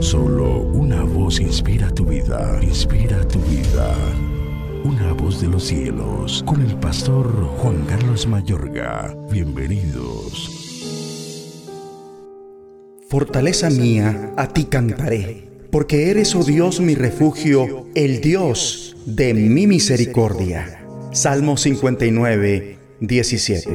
Solo una voz inspira tu vida, inspira tu vida. Una voz de los cielos, con el pastor Juan Carlos Mayorga. Bienvenidos. Fortaleza mía, a ti cantaré, porque eres, oh Dios, mi refugio, el Dios de mi misericordia. Salmo 59, 17.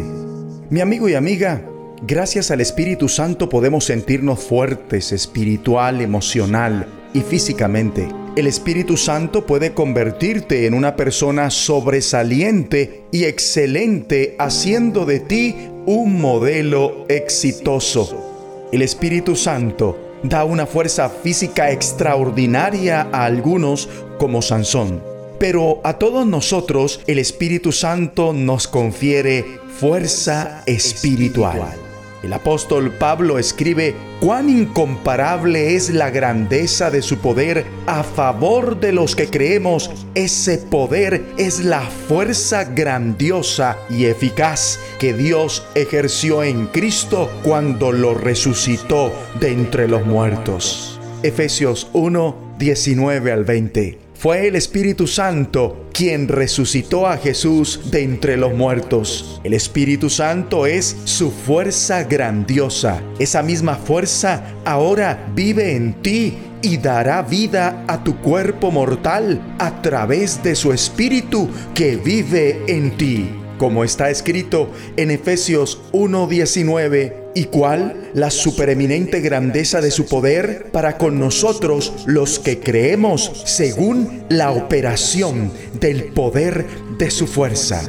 Mi amigo y amiga, Gracias al Espíritu Santo podemos sentirnos fuertes espiritual, emocional y físicamente. El Espíritu Santo puede convertirte en una persona sobresaliente y excelente, haciendo de ti un modelo exitoso. El Espíritu Santo da una fuerza física extraordinaria a algunos como Sansón. Pero a todos nosotros el Espíritu Santo nos confiere fuerza espiritual. El apóstol Pablo escribe cuán incomparable es la grandeza de su poder a favor de los que creemos. Ese poder es la fuerza grandiosa y eficaz que Dios ejerció en Cristo cuando lo resucitó de entre los muertos. Efesios 1, 19 al 20. Fue el Espíritu Santo quien resucitó a Jesús de entre los muertos. El Espíritu Santo es su fuerza grandiosa. Esa misma fuerza ahora vive en ti y dará vida a tu cuerpo mortal a través de su Espíritu que vive en ti. Como está escrito en Efesios 1:19, ¿Y cuál? La supereminente grandeza de su poder para con nosotros los que creemos según la operación del poder de su fuerza.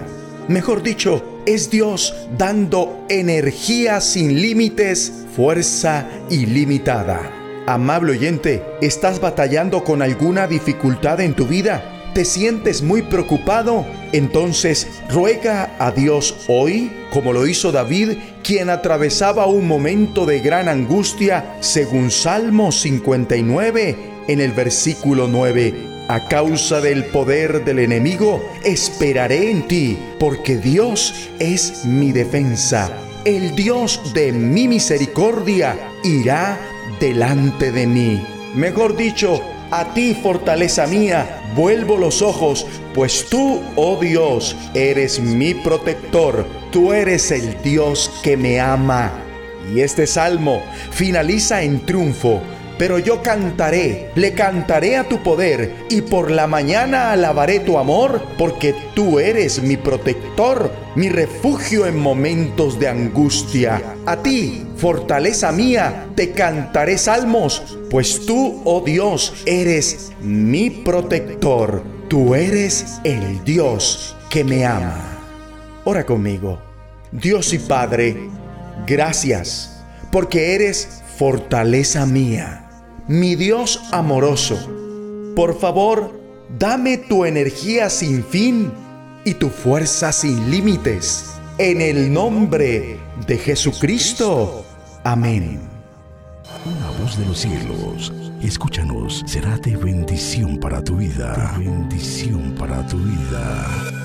Mejor dicho, es Dios dando energía sin límites, fuerza ilimitada. Amable oyente, ¿estás batallando con alguna dificultad en tu vida? ¿Te sientes muy preocupado? Entonces ruega a Dios hoy, como lo hizo David, quien atravesaba un momento de gran angustia, según Salmo 59, en el versículo 9. A causa del poder del enemigo, esperaré en ti, porque Dios es mi defensa. El Dios de mi misericordia irá delante de mí. Mejor dicho, a ti, fortaleza mía, vuelvo los ojos, pues tú, oh Dios, eres mi protector, tú eres el Dios que me ama. Y este salmo finaliza en triunfo pero yo cantaré, le cantaré a tu poder, y por la mañana alabaré tu amor, porque tú eres mi protector, mi refugio en momentos de angustia. A ti, fortaleza mía, te cantaré salmos, pues tú, oh Dios, eres mi protector, tú eres el Dios que me ama. Ora conmigo. Dios y Padre, gracias, porque eres fortaleza mía mi Dios amoroso, por favor, dame tu energía sin fin y tu fuerza sin límites. En el nombre de Jesucristo. Amén. Una voz de los cielos, escúchanos, será de bendición para tu vida. bendición para tu vida.